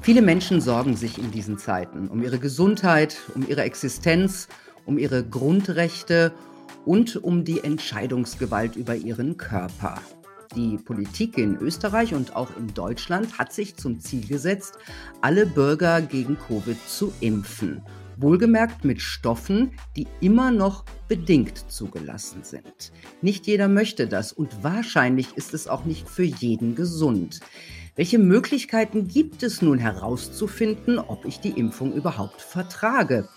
Viele Menschen sorgen sich in diesen Zeiten um ihre Gesundheit, um ihre Existenz, um ihre Grundrechte und um die Entscheidungsgewalt über ihren Körper. Die Politik in Österreich und auch in Deutschland hat sich zum Ziel gesetzt, alle Bürger gegen Covid zu impfen. Wohlgemerkt mit Stoffen, die immer noch bedingt zugelassen sind. Nicht jeder möchte das und wahrscheinlich ist es auch nicht für jeden gesund. Welche Möglichkeiten gibt es nun herauszufinden, ob ich die Impfung überhaupt vertrage?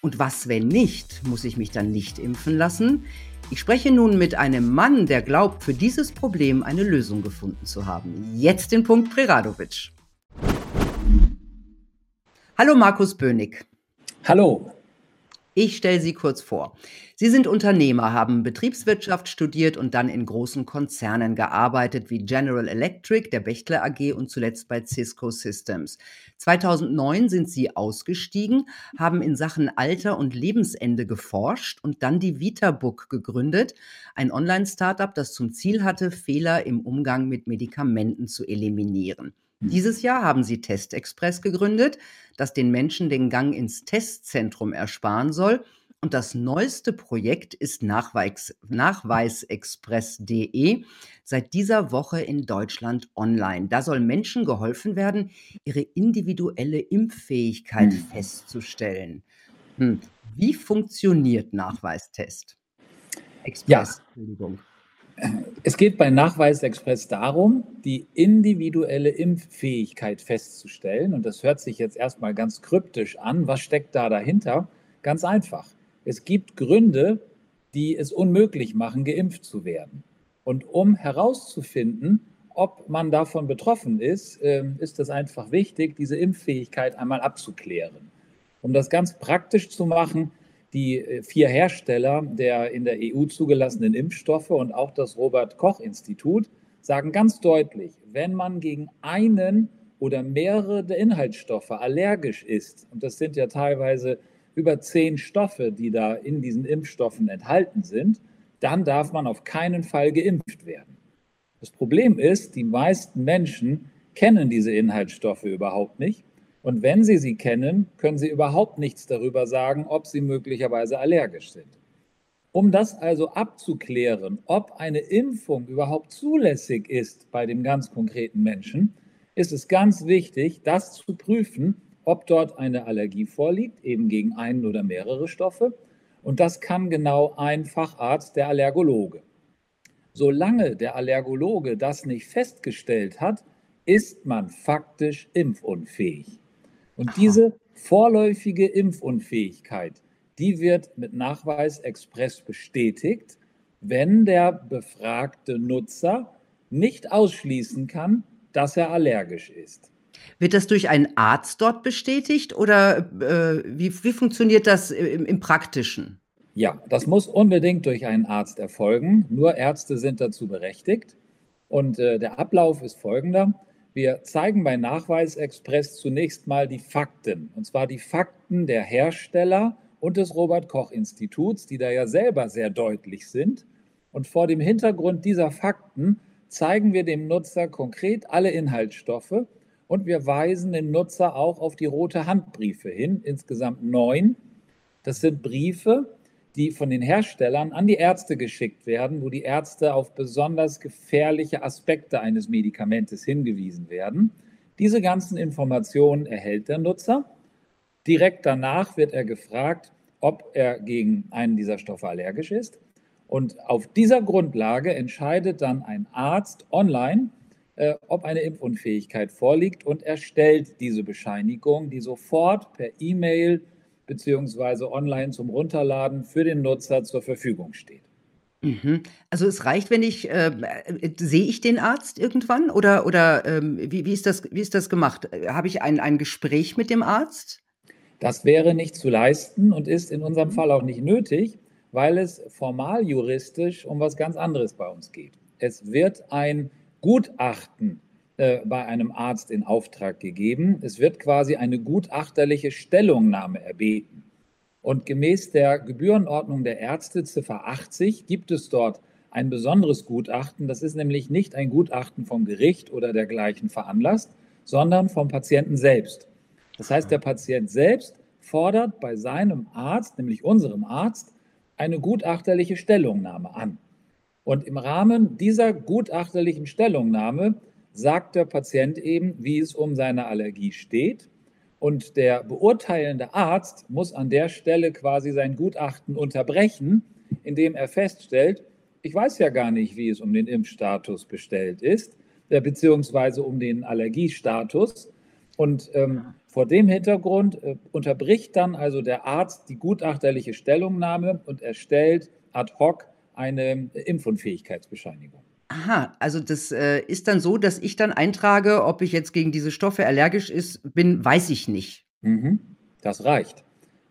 Und was, wenn nicht? Muss ich mich dann nicht impfen lassen? Ich spreche nun mit einem Mann, der glaubt, für dieses Problem eine Lösung gefunden zu haben. Jetzt den Punkt Preradovic. Hallo Markus Bönig. Hallo. Ich stelle Sie kurz vor. Sie sind Unternehmer, haben Betriebswirtschaft studiert und dann in großen Konzernen gearbeitet, wie General Electric, der Bechtle AG und zuletzt bei Cisco Systems. 2009 sind Sie ausgestiegen, haben in Sachen Alter und Lebensende geforscht und dann die VitaBook gegründet, ein Online-Startup, das zum Ziel hatte, Fehler im Umgang mit Medikamenten zu eliminieren. Hm. Dieses Jahr haben sie Testexpress gegründet, das den Menschen den Gang ins Testzentrum ersparen soll. Und das neueste Projekt ist Nachweis, Nachweisexpress.de, seit dieser Woche in Deutschland online. Da soll Menschen geholfen werden, ihre individuelle Impffähigkeit hm. festzustellen. Hm. Wie funktioniert Nachweistest? Express, ja. Entschuldigung. Es geht bei Nachweisexpress darum, die individuelle Impffähigkeit festzustellen. Und das hört sich jetzt erstmal ganz kryptisch an. Was steckt da dahinter? Ganz einfach. Es gibt Gründe, die es unmöglich machen, geimpft zu werden. Und um herauszufinden, ob man davon betroffen ist, ähm, ist es einfach wichtig, diese Impffähigkeit einmal abzuklären. Um das ganz praktisch zu machen, die äh, vier Hersteller der in der EU zugelassenen Impfstoffe und auch das Robert Koch Institut sagen ganz deutlich, wenn man gegen einen oder mehrere der Inhaltsstoffe allergisch ist, und das sind ja teilweise über zehn Stoffe, die da in diesen Impfstoffen enthalten sind, dann darf man auf keinen Fall geimpft werden. Das Problem ist, die meisten Menschen kennen diese Inhaltsstoffe überhaupt nicht und wenn Sie sie kennen, können Sie überhaupt nichts darüber sagen, ob Sie möglicherweise allergisch sind. Um das also abzuklären, ob eine Impfung überhaupt zulässig ist bei dem ganz konkreten Menschen, ist es ganz wichtig, das zu prüfen, ob dort eine Allergie vorliegt, eben gegen einen oder mehrere Stoffe. Und das kann genau ein Facharzt, der Allergologe. Solange der Allergologe das nicht festgestellt hat, ist man faktisch impfunfähig. Und diese vorläufige Impfunfähigkeit, die wird mit Nachweis Express bestätigt, wenn der befragte Nutzer nicht ausschließen kann, dass er allergisch ist. Wird das durch einen Arzt dort bestätigt oder äh, wie, wie, funktioniert das im, im, Praktischen? Ja, das muss unbedingt durch einen Arzt erfolgen. Nur Ärzte sind dazu berechtigt. Und äh, der Ablauf ist folgender. Wir zeigen bei Nachweisexpress zunächst mal die Fakten, und zwar die Fakten der Hersteller und des Robert Koch Instituts, die da ja selber sehr deutlich sind. Und vor dem Hintergrund dieser Fakten zeigen wir dem Nutzer konkret alle Inhaltsstoffe und wir weisen den Nutzer auch auf die rote Handbriefe hin, insgesamt neun. Das sind Briefe, die von den Herstellern an die Ärzte geschickt werden, wo die Ärzte auf besonders gefährliche Aspekte eines Medikamentes hingewiesen werden. Diese ganzen Informationen erhält der Nutzer. Direkt danach wird er gefragt, ob er gegen einen dieser Stoffe allergisch ist. Und auf dieser Grundlage entscheidet dann ein Arzt online, äh, ob eine Impfunfähigkeit vorliegt und erstellt diese Bescheinigung, die sofort per E-Mail beziehungsweise online zum Runterladen für den Nutzer zur Verfügung steht. Mhm. Also es reicht, wenn ich, äh, sehe ich den Arzt irgendwann oder, oder ähm, wie, wie, ist das, wie ist das gemacht? Habe ich ein, ein Gespräch mit dem Arzt? Das wäre nicht zu leisten und ist in unserem mhm. Fall auch nicht nötig, weil es formal juristisch um was ganz anderes bei uns geht. Es wird ein Gutachten äh, bei einem Arzt in Auftrag gegeben. Es wird quasi eine gutachterliche Stellungnahme erbeten. Und gemäß der Gebührenordnung der Ärzte, Ziffer 80, gibt es dort ein besonderes Gutachten. Das ist nämlich nicht ein Gutachten vom Gericht oder dergleichen veranlasst, sondern vom Patienten selbst. Das heißt, der Patient selbst fordert bei seinem Arzt, nämlich unserem Arzt, eine gutachterliche Stellungnahme an. Und im Rahmen dieser gutachterlichen Stellungnahme sagt der Patient eben, wie es um seine Allergie steht. Und der beurteilende Arzt muss an der Stelle quasi sein Gutachten unterbrechen, indem er feststellt, ich weiß ja gar nicht, wie es um den Impfstatus bestellt ist, äh, beziehungsweise um den Allergiestatus. Und ähm, vor dem Hintergrund äh, unterbricht dann also der Arzt die gutachterliche Stellungnahme und erstellt ad hoc eine Impfunfähigkeitsbescheinigung. Aha, also das äh, ist dann so, dass ich dann eintrage, ob ich jetzt gegen diese Stoffe allergisch ist, bin, weiß ich nicht. Mhm, das reicht.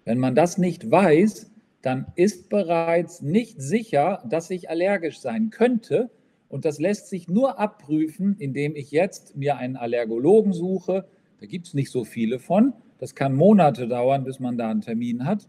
Wenn man das nicht weiß, dann ist bereits nicht sicher, dass ich allergisch sein könnte. Und das lässt sich nur abprüfen, indem ich jetzt mir einen Allergologen suche. Da gibt es nicht so viele von. Das kann Monate dauern, bis man da einen Termin hat.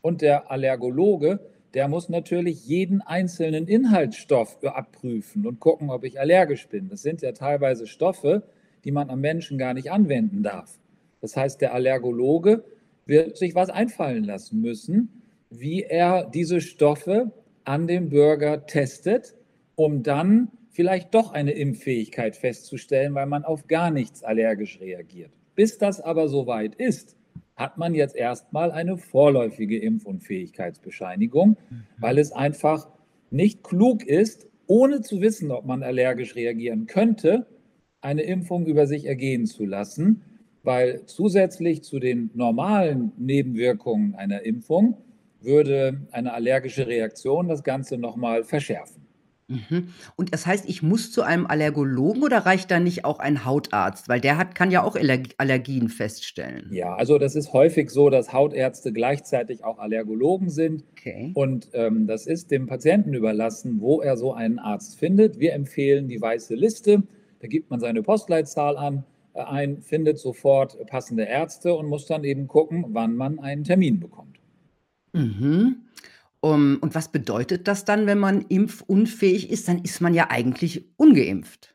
Und der Allergologe, der muss natürlich jeden einzelnen Inhaltsstoff abprüfen und gucken, ob ich allergisch bin. Das sind ja teilweise Stoffe, die man am Menschen gar nicht anwenden darf. Das heißt, der Allergologe wird sich was einfallen lassen müssen, wie er diese Stoffe an dem Bürger testet, um dann vielleicht doch eine Impffähigkeit festzustellen, weil man auf gar nichts allergisch reagiert. Bis das aber soweit ist, hat man jetzt erstmal eine vorläufige Impfunfähigkeitsbescheinigung, mhm. weil es einfach nicht klug ist, ohne zu wissen, ob man allergisch reagieren könnte, eine Impfung über sich ergehen zu lassen, weil zusätzlich zu den normalen Nebenwirkungen einer Impfung würde eine allergische Reaktion das Ganze nochmal verschärfen. Mhm. Und das heißt, ich muss zu einem Allergologen oder reicht da nicht auch ein Hautarzt? Weil der hat, kann ja auch Allergien feststellen. Ja, also das ist häufig so, dass Hautärzte gleichzeitig auch Allergologen sind. Okay. Und ähm, das ist dem Patienten überlassen, wo er so einen Arzt findet. Wir empfehlen die weiße Liste. Da gibt man seine Postleitzahl an, äh, ein, findet sofort passende Ärzte und muss dann eben gucken, wann man einen Termin bekommt. Mhm. Um, und was bedeutet das dann, wenn man impfunfähig ist? Dann ist man ja eigentlich ungeimpft.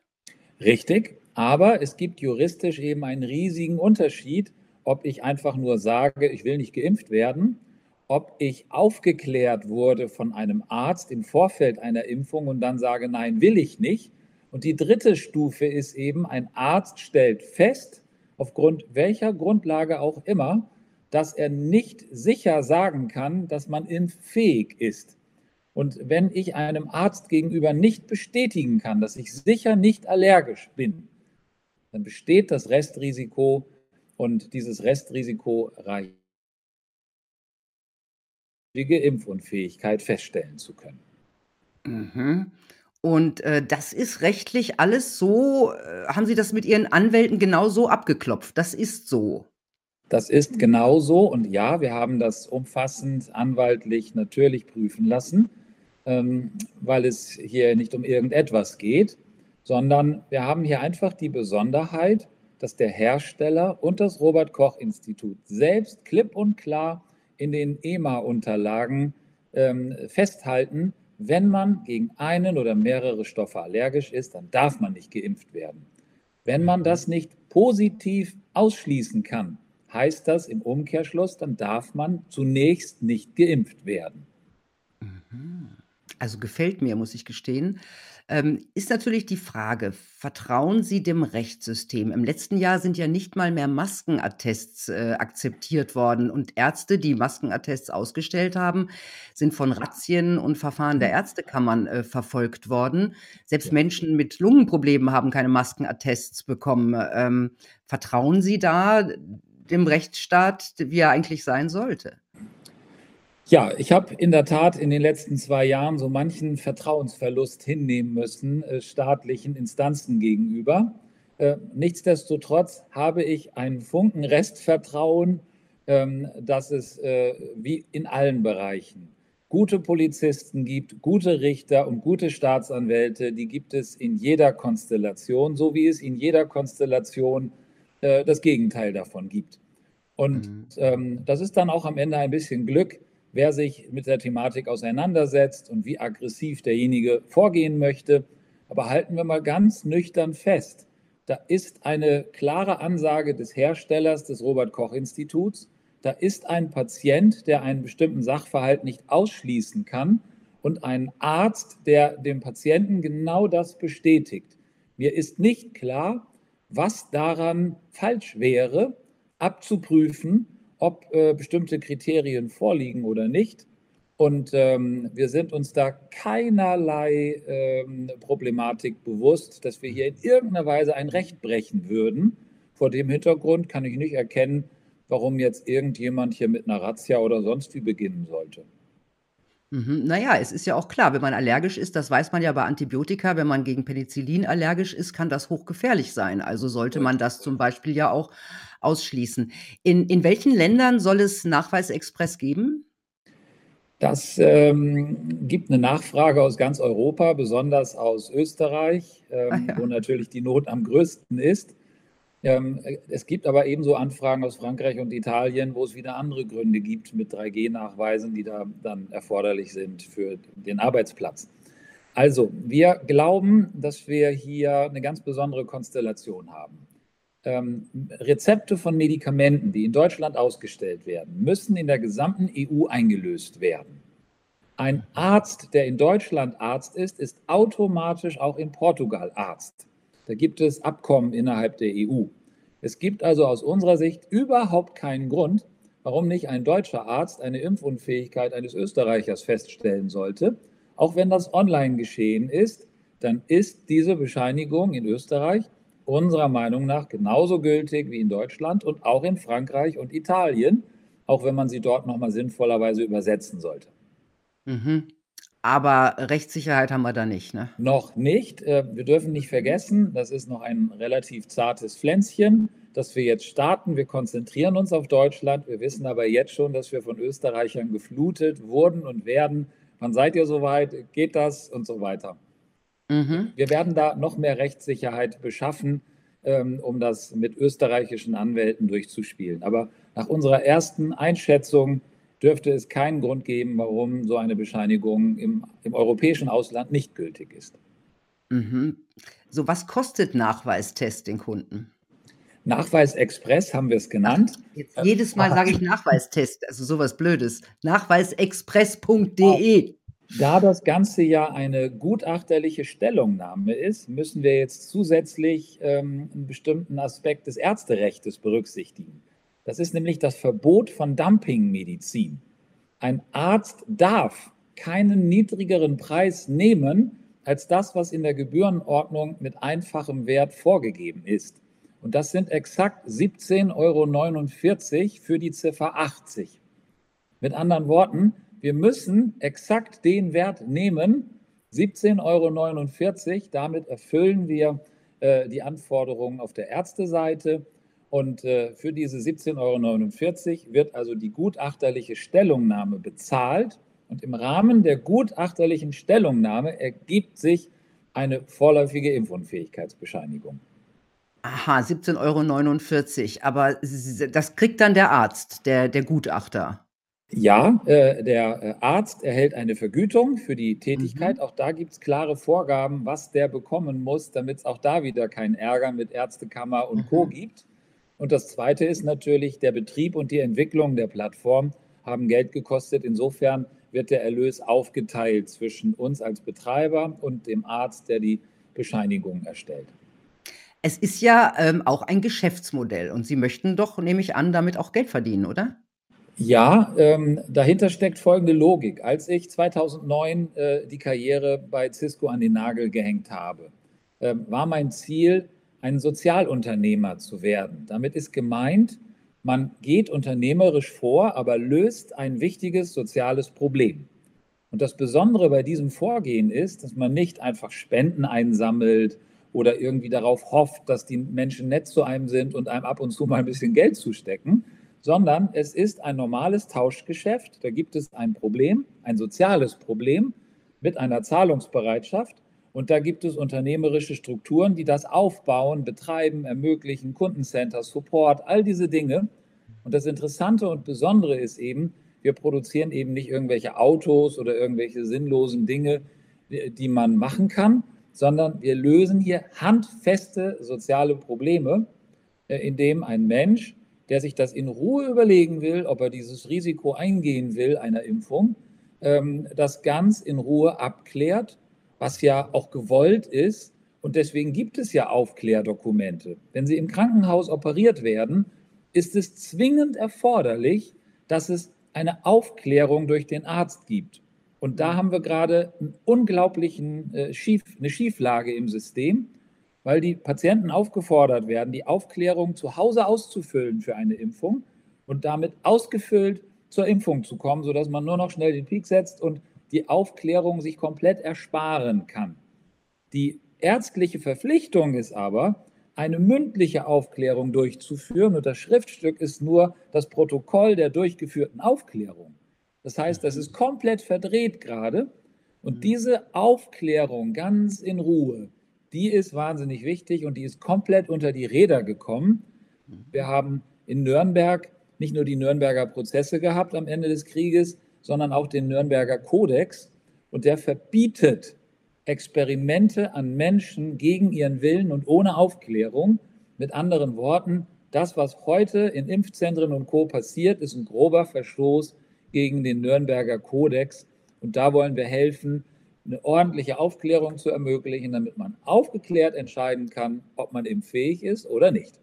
Richtig, aber es gibt juristisch eben einen riesigen Unterschied, ob ich einfach nur sage, ich will nicht geimpft werden, ob ich aufgeklärt wurde von einem Arzt im Vorfeld einer Impfung und dann sage, nein, will ich nicht. Und die dritte Stufe ist eben, ein Arzt stellt fest, aufgrund welcher Grundlage auch immer, dass er nicht sicher sagen kann, dass man impffähig ist. Und wenn ich einem Arzt gegenüber nicht bestätigen kann, dass ich sicher nicht allergisch bin, dann besteht das Restrisiko und dieses Restrisiko reicht, Impfunfähigkeit feststellen zu können. Mhm. Und äh, das ist rechtlich alles so, äh, haben Sie das mit Ihren Anwälten genau so abgeklopft? Das ist so. Das ist genauso und ja, wir haben das umfassend anwaltlich natürlich prüfen lassen, ähm, weil es hier nicht um irgendetwas geht, sondern wir haben hier einfach die Besonderheit, dass der Hersteller und das Robert Koch Institut selbst klipp und klar in den EMA-Unterlagen ähm, festhalten, wenn man gegen einen oder mehrere Stoffe allergisch ist, dann darf man nicht geimpft werden. Wenn man das nicht positiv ausschließen kann, heißt das im Umkehrschluss, dann darf man zunächst nicht geimpft werden. Mhm. Also gefällt mir, muss ich gestehen. Ähm, ist natürlich die Frage, vertrauen Sie dem Rechtssystem? Im letzten Jahr sind ja nicht mal mehr Maskenattests äh, akzeptiert worden und Ärzte, die Maskenattests ausgestellt haben, sind von Razzien und Verfahren der Ärztekammern äh, verfolgt worden. Selbst Menschen mit Lungenproblemen haben keine Maskenattests bekommen. Ähm, vertrauen Sie da dem Rechtsstaat, wie er eigentlich sein sollte. Ja, ich habe in der Tat in den letzten zwei Jahren so manchen Vertrauensverlust hinnehmen müssen, äh, staatlichen Instanzen gegenüber. Äh, nichtsdestotrotz habe ich einen Funken Restvertrauen, ähm, dass es äh, wie in allen Bereichen gute Polizisten gibt, gute Richter und gute Staatsanwälte, die gibt es in jeder Konstellation, so wie es in jeder Konstellation äh, das Gegenteil davon gibt. Und mhm. ähm, das ist dann auch am Ende ein bisschen Glück, wer sich mit der Thematik auseinandersetzt und wie aggressiv derjenige vorgehen möchte. Aber halten wir mal ganz nüchtern fest, Da ist eine klare Ansage des Herstellers des Robert Koch Instituts. Da ist ein Patient, der einen bestimmten Sachverhalt nicht ausschließen kann und ein Arzt, der dem Patienten genau das bestätigt. Mir ist nicht klar, was daran falsch wäre, abzuprüfen, ob äh, bestimmte Kriterien vorliegen oder nicht. Und ähm, wir sind uns da keinerlei ähm, Problematik bewusst, dass wir hier in irgendeiner Weise ein Recht brechen würden. Vor dem Hintergrund kann ich nicht erkennen, warum jetzt irgendjemand hier mit einer Razzia oder sonst wie beginnen sollte. Mhm. Na ja, es ist ja auch klar, wenn man allergisch ist, das weiß man ja bei Antibiotika, wenn man gegen Penicillin allergisch ist, kann das hochgefährlich sein. Also sollte man das zum Beispiel ja auch ausschließen. In in welchen Ländern soll es Nachweisexpress geben? Das ähm, gibt eine Nachfrage aus ganz Europa, besonders aus Österreich, ähm, ja. wo natürlich die Not am größten ist. Ähm, es gibt aber ebenso Anfragen aus Frankreich und Italien, wo es wieder andere Gründe gibt mit 3G-Nachweisen, die da dann erforderlich sind für den Arbeitsplatz. Also, wir glauben, dass wir hier eine ganz besondere Konstellation haben. Ähm, Rezepte von Medikamenten, die in Deutschland ausgestellt werden, müssen in der gesamten EU eingelöst werden. Ein Arzt, der in Deutschland Arzt ist, ist automatisch auch in Portugal Arzt. Da gibt es Abkommen innerhalb der EU. Es gibt also aus unserer Sicht überhaupt keinen Grund, warum nicht ein deutscher Arzt eine Impfunfähigkeit eines Österreichers feststellen sollte. Auch wenn das online geschehen ist, dann ist diese Bescheinigung in Österreich unserer Meinung nach genauso gültig wie in Deutschland und auch in Frankreich und Italien, auch wenn man sie dort nochmal sinnvollerweise übersetzen sollte. Mhm. Aber Rechtssicherheit haben wir da nicht, ne? Noch nicht. Äh, wir dürfen nicht vergessen, das ist noch ein relativ zartes Pflänzchen, das wir jetzt starten. Wir konzentrieren uns auf Deutschland. Wir wissen aber jetzt schon, dass wir von Österreichern geflutet wurden und werden. Wann seid ihr soweit? Geht das? Und so weiter. Mhm. Wir werden da noch mehr Rechtssicherheit beschaffen, ähm, um das mit österreichischen Anwälten durchzuspielen. Aber nach unserer ersten Einschätzung dürfte es keinen Grund geben, warum so eine Bescheinigung im, im europäischen Ausland nicht gültig ist. Mhm. So, was kostet Nachweistest den Kunden? Nachweisexpress haben wir es genannt. Ach, jetzt, jedes Mal sage ich Nachweistest, also sowas Blödes. Nachweisexpress.de. Da das Ganze ja eine gutachterliche Stellungnahme ist, müssen wir jetzt zusätzlich ähm, einen bestimmten Aspekt des Ärzterechtes berücksichtigen. Das ist nämlich das Verbot von Dumpingmedizin. Ein Arzt darf keinen niedrigeren Preis nehmen als das, was in der Gebührenordnung mit einfachem Wert vorgegeben ist. Und das sind exakt 17,49 Euro für die Ziffer 80. Mit anderen Worten, wir müssen exakt den Wert nehmen, 17,49 Euro. Damit erfüllen wir äh, die Anforderungen auf der Ärzteseite. Und äh, für diese 17,49 Euro wird also die gutachterliche Stellungnahme bezahlt. Und im Rahmen der gutachterlichen Stellungnahme ergibt sich eine vorläufige Impfunfähigkeitsbescheinigung. Aha, 17,49 Euro. Aber das kriegt dann der Arzt, der, der Gutachter. Ja, äh, der äh, Arzt erhält eine Vergütung für die Tätigkeit. Mhm. Auch da gibt es klare Vorgaben, was der bekommen muss, damit es auch da wieder keinen Ärger mit Ärztekammer und mhm. Co. gibt. Und das Zweite ist natürlich, der Betrieb und die Entwicklung der Plattform haben Geld gekostet. Insofern wird der Erlös aufgeteilt zwischen uns als Betreiber und dem Arzt, der die Bescheinigung erstellt. Es ist ja ähm, auch ein Geschäftsmodell und Sie möchten doch, nehme ich an, damit auch Geld verdienen, oder? Ja, ähm, dahinter steckt folgende Logik. Als ich 2009 äh, die Karriere bei Cisco an den Nagel gehängt habe, äh, war mein Ziel, ein Sozialunternehmer zu werden. Damit ist gemeint, man geht unternehmerisch vor, aber löst ein wichtiges soziales Problem. Und das Besondere bei diesem Vorgehen ist, dass man nicht einfach Spenden einsammelt oder irgendwie darauf hofft, dass die Menschen nett zu einem sind und einem ab und zu mal ein bisschen Geld zustecken, sondern es ist ein normales Tauschgeschäft. Da gibt es ein Problem, ein soziales Problem mit einer Zahlungsbereitschaft. Und da gibt es unternehmerische Strukturen, die das aufbauen, betreiben, ermöglichen, Kundencenter, Support, all diese Dinge. Und das Interessante und Besondere ist eben, wir produzieren eben nicht irgendwelche Autos oder irgendwelche sinnlosen Dinge, die man machen kann, sondern wir lösen hier handfeste soziale Probleme, äh, indem ein Mensch, der sich das in Ruhe überlegen will, ob er dieses Risiko eingehen will, einer Impfung, ähm, das ganz in Ruhe abklärt, was ja auch gewollt ist. Und deswegen gibt es ja Aufklärdokumente. Wenn Sie im Krankenhaus operiert werden, ist es zwingend erforderlich, dass es eine Aufklärung durch den Arzt gibt. Und da haben wir gerade einen unglaublichen äh, Schief, eine Schieflage im System, weil die Patienten aufgefordert werden, die Aufklärung zu Hause auszufüllen für eine Impfung und damit ausgefüllt zur Impfung zu kommen, sodass man nur noch schnell den Peak setzt und die Aufklärung sich komplett ersparen kann. Die ärztliche Verpflichtung ist aber, eine mündliche Aufklärung durchzuführen und das Schriftstück ist nur das Protokoll der durchgeführten Aufklärung. Das heißt, das ist komplett verdreht gerade und mhm. diese Aufklärung ganz in Ruhe, die ist wahnsinnig wichtig und die ist komplett unter die Räder gekommen. Mhm. Wir haben in Nürnberg nicht nur die Nürnberger Prozesse gehabt am Ende des Krieges, sondern auch den Nürnberger Kodex und der verbietet Experimente an Menschen gegen ihren Willen und ohne Aufklärung. Mit anderen Worten, das, was heute in Impfzentren und Co. passiert, ist ein grober Verstoß gegen den Nürnberger Kodex. Und da wollen wir helfen, eine ordentliche Aufklärung zu ermöglichen, damit man aufgeklärt entscheiden kann, ob man impffähig ist oder nicht.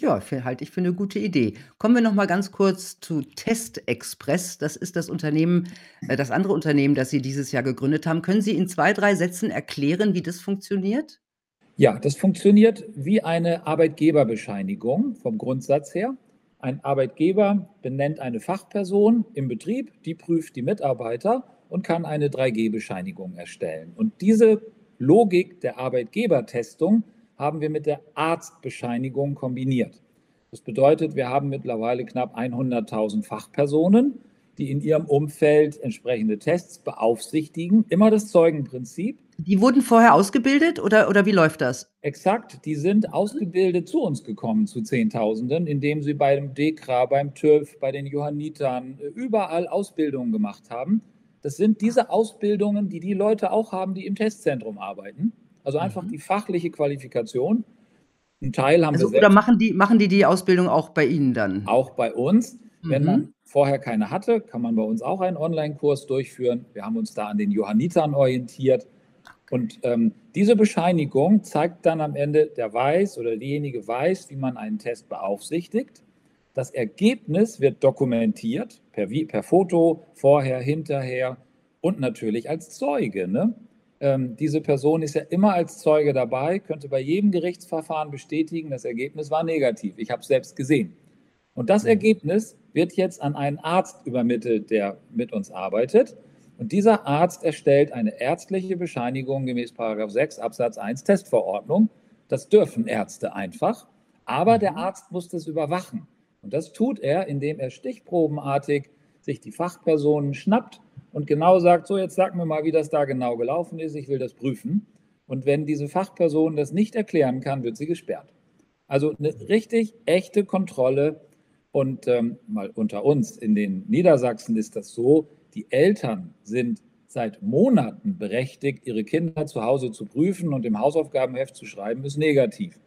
Ja, halte ich für eine gute Idee. Kommen wir noch mal ganz kurz zu TestExpress. Das ist das Unternehmen äh, das andere Unternehmen, das Sie dieses Jahr gegründet haben. Können Sie in zwei, drei Sätzen erklären, wie das funktioniert? Ja, das funktioniert wie eine Arbeitgeberbescheinigung vom Grundsatz her. Ein Arbeitgeber benennt eine Fachperson im Betrieb, die prüft die Mitarbeiter und kann eine 3G-Bescheinigung erstellen. Und diese Logik der Arbeitgebertestung haben wir mit der Arztbescheinigung kombiniert. Das bedeutet, wir haben mittlerweile knapp 100.000 Fachpersonen, die in ihrem Umfeld entsprechende Tests beaufsichtigen. Immer das Zeugenprinzip. Die wurden vorher ausgebildet oder, oder wie läuft das? Exakt, die sind ausgebildet zu uns gekommen, zu Zehntausenden, indem sie beim DEKRA, beim TÜV, bei den Johannitern überall Ausbildungen gemacht haben. Das sind diese Ausbildungen, die die Leute auch haben, die im Testzentrum arbeiten. Also einfach mhm. die fachliche Qualifikation. Ein Teil haben also, wir. Oder machen die, machen die die Ausbildung auch bei Ihnen dann? Auch bei uns. Mhm. Wenn man vorher keine hatte, kann man bei uns auch einen Online-Kurs durchführen. Wir haben uns da an den Johannitern orientiert. Und ähm, diese Bescheinigung zeigt dann am Ende, der weiß oder diejenige weiß, wie man einen Test beaufsichtigt. Das Ergebnis wird dokumentiert per, per Foto, vorher, hinterher und natürlich als Zeuge. Ne? Ähm, diese Person ist ja immer als Zeuge dabei, könnte bei jedem Gerichtsverfahren bestätigen, das Ergebnis war negativ. Ich habe es selbst gesehen. Und das mhm. Ergebnis wird jetzt an einen Arzt übermittelt, der mit uns arbeitet. Und dieser Arzt erstellt eine ärztliche Bescheinigung gemäß 6 Absatz 1 Testverordnung. Das dürfen Ärzte einfach. Aber der mhm. Arzt muss das überwachen. Und das tut er, indem er stichprobenartig sich die Fachpersonen schnappt und genau sagt, so jetzt sag mir mal, wie das da genau gelaufen ist, ich will das prüfen. Und wenn diese Fachperson das nicht erklären kann, wird sie gesperrt. Also eine richtig echte Kontrolle. Und ähm, mal unter uns in den Niedersachsen ist das so, die Eltern sind seit Monaten berechtigt, ihre Kinder zu Hause zu prüfen und im Hausaufgabenheft zu schreiben, ist negativ.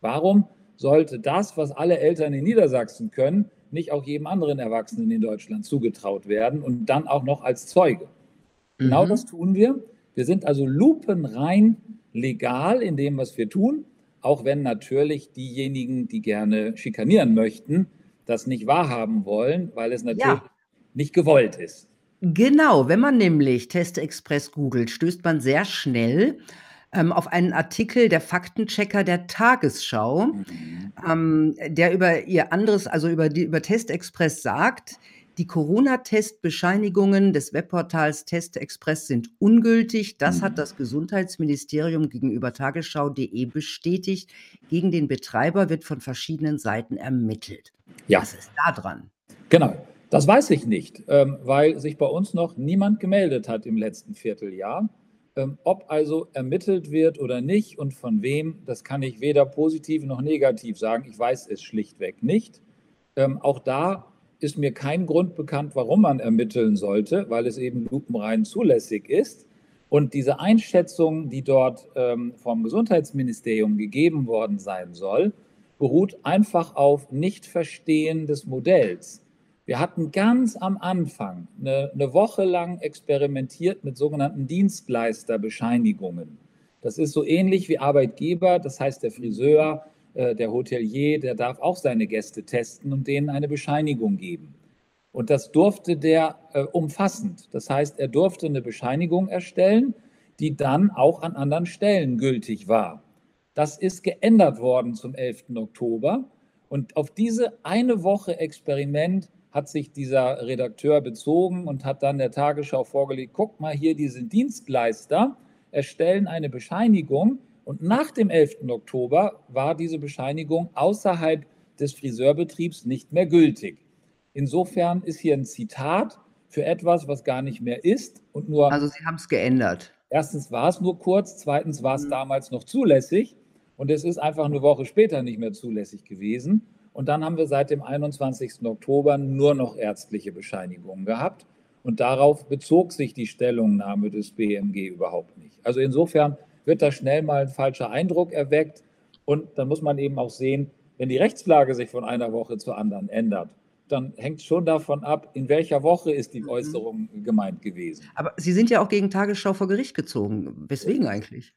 Warum sollte das, was alle Eltern in Niedersachsen können, nicht auch jedem anderen Erwachsenen in Deutschland zugetraut werden und dann auch noch als Zeuge. Genau mhm. das tun wir. Wir sind also lupenrein legal in dem, was wir tun, auch wenn natürlich diejenigen, die gerne schikanieren möchten, das nicht wahrhaben wollen, weil es natürlich ja. nicht gewollt ist. Genau, wenn man nämlich Test Express googelt, stößt man sehr schnell ähm, auf einen Artikel der Faktenchecker der Tagesschau, mhm. ähm, der über ihr anderes, also über die über Testexpress sagt, die Corona-Testbescheinigungen des Webportals Testexpress sind ungültig. Das mhm. hat das Gesundheitsministerium gegenüber tagesschau.de bestätigt. Gegen den Betreiber wird von verschiedenen Seiten ermittelt. Ja. Was ist da dran? Genau. Das weiß ich nicht, ähm, weil sich bei uns noch niemand gemeldet hat im letzten Vierteljahr. Ähm, ob also ermittelt wird oder nicht und von wem, das kann ich weder positiv noch negativ sagen. Ich weiß es schlichtweg nicht. Ähm, auch da ist mir kein Grund bekannt, warum man ermitteln sollte, weil es eben lupenrein zulässig ist. Und diese Einschätzung, die dort ähm, vom Gesundheitsministerium gegeben worden sein soll, beruht einfach auf Nichtverstehen des Modells. Wir hatten ganz am Anfang eine, eine Woche lang experimentiert mit sogenannten Dienstleisterbescheinigungen. Das ist so ähnlich wie Arbeitgeber, das heißt der Friseur, äh, der Hotelier, der darf auch seine Gäste testen und denen eine Bescheinigung geben. Und das durfte der äh, umfassend. Das heißt, er durfte eine Bescheinigung erstellen, die dann auch an anderen Stellen gültig war. Das ist geändert worden zum 11. Oktober. Und auf diese eine Woche Experiment hat sich dieser Redakteur bezogen und hat dann der Tagesschau vorgelegt, guck mal hier, die sind Dienstleister, erstellen eine Bescheinigung und nach dem 11. Oktober war diese Bescheinigung außerhalb des Friseurbetriebs nicht mehr gültig. Insofern ist hier ein Zitat für etwas, was gar nicht mehr ist und nur. Also Sie haben es geändert. Erstens war es nur kurz, zweitens war es mhm. damals noch zulässig und es ist einfach eine Woche später nicht mehr zulässig gewesen. Und dann haben wir seit dem 21. Oktober nur noch ärztliche Bescheinigungen gehabt. Und darauf bezog sich die Stellungnahme des BMG überhaupt nicht. Also insofern wird da schnell mal ein falscher Eindruck erweckt. Und dann muss man eben auch sehen, wenn die Rechtslage sich von einer Woche zur anderen ändert, dann hängt es schon davon ab, in welcher Woche ist die mhm. Äußerung gemeint gewesen. Aber Sie sind ja auch gegen Tagesschau vor Gericht gezogen. Weswegen eigentlich?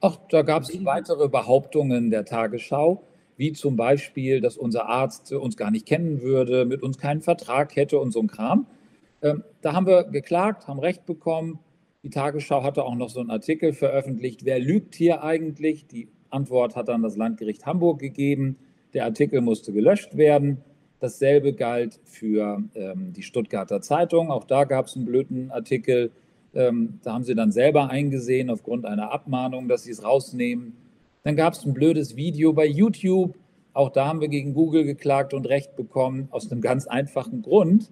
Ach, da gab es weitere Behauptungen der Tagesschau wie zum Beispiel, dass unser Arzt uns gar nicht kennen würde, mit uns keinen Vertrag hätte und so ein Kram. Ähm, da haben wir geklagt, haben Recht bekommen. Die Tagesschau hatte auch noch so einen Artikel veröffentlicht, wer lügt hier eigentlich? Die Antwort hat dann das Landgericht Hamburg gegeben. Der Artikel musste gelöscht werden. Dasselbe galt für ähm, die Stuttgarter Zeitung. Auch da gab es einen blöden Artikel. Ähm, da haben sie dann selber eingesehen, aufgrund einer Abmahnung, dass sie es rausnehmen. Dann gab es ein blödes Video bei YouTube. Auch da haben wir gegen Google geklagt und Recht bekommen, aus einem ganz einfachen Grund,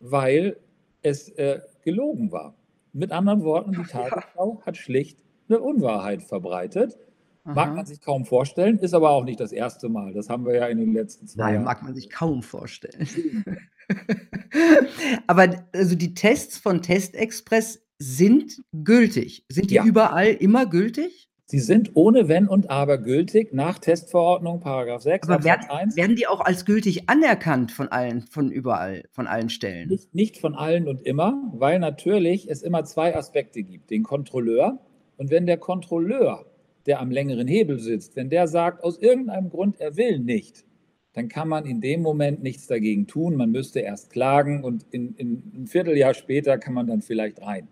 weil es äh, gelogen war. Mit anderen Worten, die Tagesschau hat schlicht eine Unwahrheit verbreitet. Aha. Mag man sich kaum vorstellen, ist aber auch nicht das erste Mal. Das haben wir ja in den letzten zwei Nein, Jahren. mag man sich kaum vorstellen. aber also die Tests von Testexpress sind gültig. Sind die ja. überall immer gültig? Sie sind ohne Wenn und Aber gültig nach Testverordnung, Paragraph 6, Aber werden, 1. werden die auch als gültig anerkannt von allen, von überall, von allen Stellen? Nicht, nicht von allen und immer, weil natürlich es immer zwei Aspekte gibt. Den Kontrolleur und wenn der Kontrolleur, der am längeren Hebel sitzt, wenn der sagt, aus irgendeinem Grund, er will nicht, dann kann man in dem Moment nichts dagegen tun. Man müsste erst klagen und in, in ein Vierteljahr später kann man dann vielleicht rein.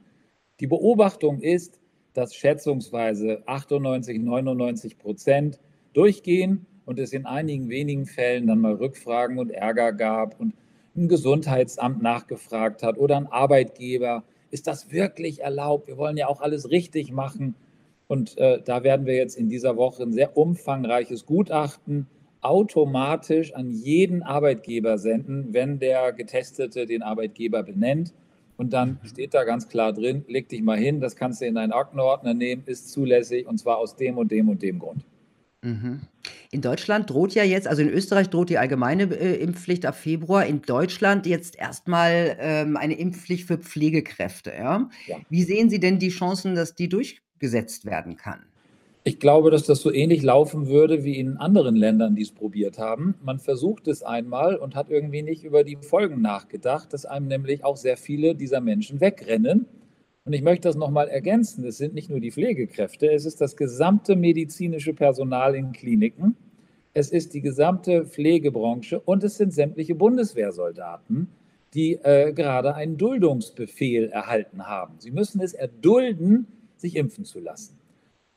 Die Beobachtung ist, dass schätzungsweise 98, 99 Prozent durchgehen und es in einigen wenigen Fällen dann mal Rückfragen und Ärger gab und ein Gesundheitsamt nachgefragt hat oder ein Arbeitgeber, ist das wirklich erlaubt? Wir wollen ja auch alles richtig machen. Und äh, da werden wir jetzt in dieser Woche ein sehr umfangreiches Gutachten automatisch an jeden Arbeitgeber senden, wenn der Getestete den Arbeitgeber benennt. Und dann steht da ganz klar drin, leg dich mal hin, das kannst du in deinen Aktenordner nehmen, ist zulässig und zwar aus dem und dem und dem Grund. Mhm. In Deutschland droht ja jetzt, also in Österreich droht die allgemeine äh, Impfpflicht ab Februar, in Deutschland jetzt erstmal ähm, eine Impfpflicht für Pflegekräfte. Ja? Ja. Wie sehen Sie denn die Chancen, dass die durchgesetzt werden kann? Ich glaube, dass das so ähnlich laufen würde wie in anderen Ländern, die es probiert haben. Man versucht es einmal und hat irgendwie nicht über die Folgen nachgedacht, dass einem nämlich auch sehr viele dieser Menschen wegrennen. Und ich möchte das nochmal ergänzen. Es sind nicht nur die Pflegekräfte, es ist das gesamte medizinische Personal in Kliniken, es ist die gesamte Pflegebranche und es sind sämtliche Bundeswehrsoldaten, die äh, gerade einen Duldungsbefehl erhalten haben. Sie müssen es erdulden, sich impfen zu lassen.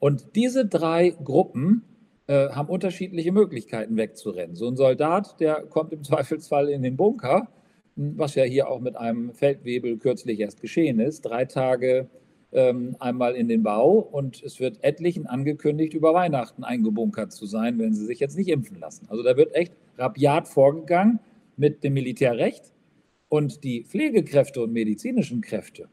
Und diese drei Gruppen äh, haben unterschiedliche Möglichkeiten wegzurennen. So ein Soldat, der kommt im Zweifelsfall in den Bunker, hm, was ja hier auch mit einem Feldwebel kürzlich erst geschehen ist, drei Tage ähm, einmal in den Bau und es wird etlichen angekündigt, über Weihnachten eingebunkert zu sein, wenn sie sich jetzt nicht impfen lassen. Also da wird echt rabiat vorgegangen mit dem Militärrecht und die Pflegekräfte und medizinischen Kräfte,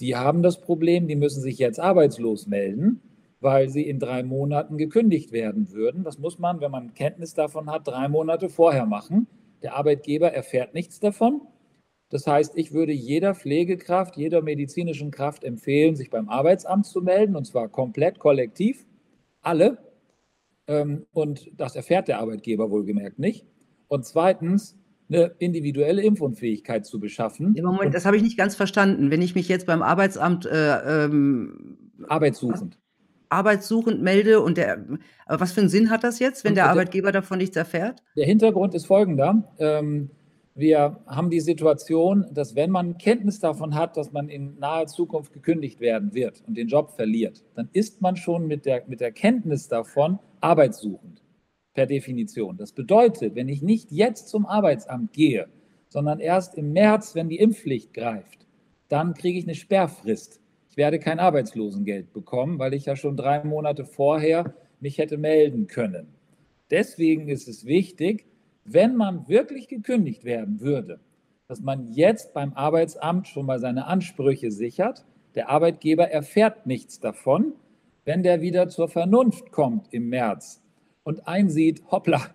die haben das Problem, die müssen sich jetzt arbeitslos melden weil sie in drei Monaten gekündigt werden würden. Das muss man, wenn man Kenntnis davon hat, drei Monate vorher machen. Der Arbeitgeber erfährt nichts davon. Das heißt, ich würde jeder Pflegekraft, jeder medizinischen Kraft empfehlen, sich beim Arbeitsamt zu melden, und zwar komplett kollektiv, alle. Ähm, und das erfährt der Arbeitgeber wohlgemerkt nicht. Und zweitens, eine individuelle Impfunfähigkeit zu beschaffen. Im Moment, das habe ich nicht ganz verstanden. Wenn ich mich jetzt beim Arbeitsamt äh, ähm, arbeitssuchend. Arbeitssuchend melde und der, aber was für einen Sinn hat das jetzt, wenn der, Arbeitgeber davon nichts erfährt? Der Hintergrund ist folgender. Ähm, wir haben die Situation, dass wenn man Kenntnis davon hat, dass man in naher Zukunft gekündigt werden wird und den Job verliert, dann ist man schon mit der, mit der Kenntnis davon arbeitssuchend per Definition. Das bedeutet, wenn ich nicht jetzt zum Arbeitsamt gehe, sondern erst im März, wenn die Impfpflicht greift, dann kriege ich eine Sperrfrist. Ich werde kein Arbeitslosengeld bekommen, weil ich ja schon drei Monate vorher mich hätte melden können. Deswegen ist es wichtig, wenn man wirklich gekündigt werden würde, dass man jetzt beim Arbeitsamt schon mal seine Ansprüche sichert. Der Arbeitgeber erfährt nichts davon. Wenn der wieder zur Vernunft kommt im März und einsieht, hoppla,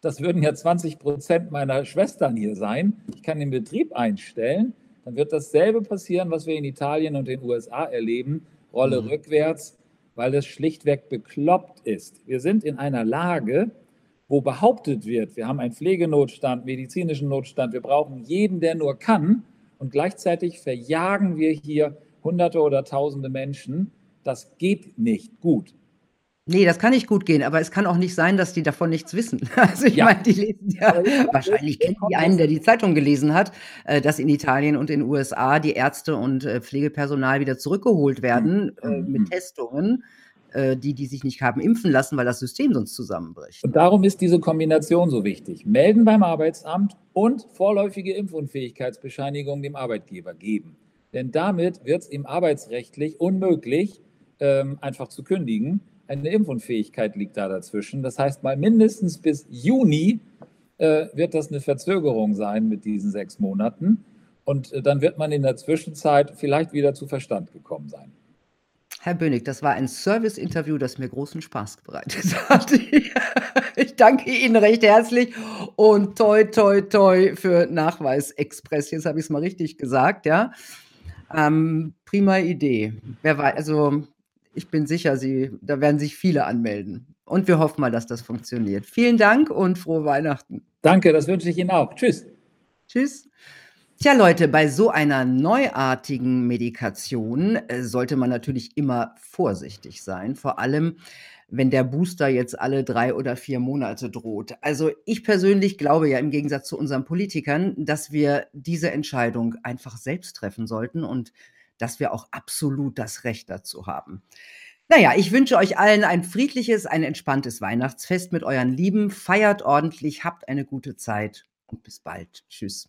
das würden ja 20 Prozent meiner Schwestern hier sein, ich kann den Betrieb einstellen, dann wird dasselbe passieren, was wir in Italien und den USA erleben, Rolle mhm. rückwärts, weil es schlichtweg bekloppt ist. Wir sind in einer Lage, wo behauptet wird, wir haben einen Pflegenotstand, medizinischen Notstand, wir brauchen jeden, der nur kann, und gleichzeitig verjagen wir hier Hunderte oder Tausende Menschen. Das geht nicht gut. Nee, das kann nicht gut gehen, aber es kann auch nicht sein, dass die davon nichts wissen. Also ich ja. meine, die lesen ja, wahrscheinlich kennt die einen, der die Zeitung gelesen hat, äh, dass in Italien und in den USA die Ärzte und äh, Pflegepersonal wieder zurückgeholt werden mhm. mit Testungen äh, die, die sich nicht haben impfen lassen, weil das System sonst zusammenbricht. Und darum ist diese Kombination so wichtig. Melden beim Arbeitsamt und vorläufige Impfunfähigkeitsbescheinigung dem Arbeitgeber geben. Denn damit wird es ihm arbeitsrechtlich unmöglich, ähm, einfach zu kündigen. Eine Impfunfähigkeit liegt da dazwischen. Das heißt, mal mindestens bis Juni äh, wird das eine Verzögerung sein mit diesen sechs Monaten. Und äh, dann wird man in der Zwischenzeit vielleicht wieder zu Verstand gekommen sein. Herr Bönig, das war ein Service-Interview, das mir großen Spaß bereitet hat. Ich danke Ihnen recht herzlich und toi, toi, toi für Nachweis Express. Jetzt habe ich es mal richtig gesagt, ja. Ähm, prima Idee. Wer weiß, also ich bin sicher, Sie, da werden sich viele anmelden. Und wir hoffen mal, dass das funktioniert. Vielen Dank und frohe Weihnachten. Danke, das wünsche ich Ihnen auch. Tschüss. Tschüss. Tja, Leute, bei so einer neuartigen Medikation äh, sollte man natürlich immer vorsichtig sein, vor allem wenn der Booster jetzt alle drei oder vier Monate droht. Also ich persönlich glaube ja im Gegensatz zu unseren Politikern, dass wir diese Entscheidung einfach selbst treffen sollten und dass wir auch absolut das Recht dazu haben. Naja, ich wünsche euch allen ein friedliches, ein entspanntes Weihnachtsfest mit euren Lieben. Feiert ordentlich, habt eine gute Zeit und bis bald. Tschüss.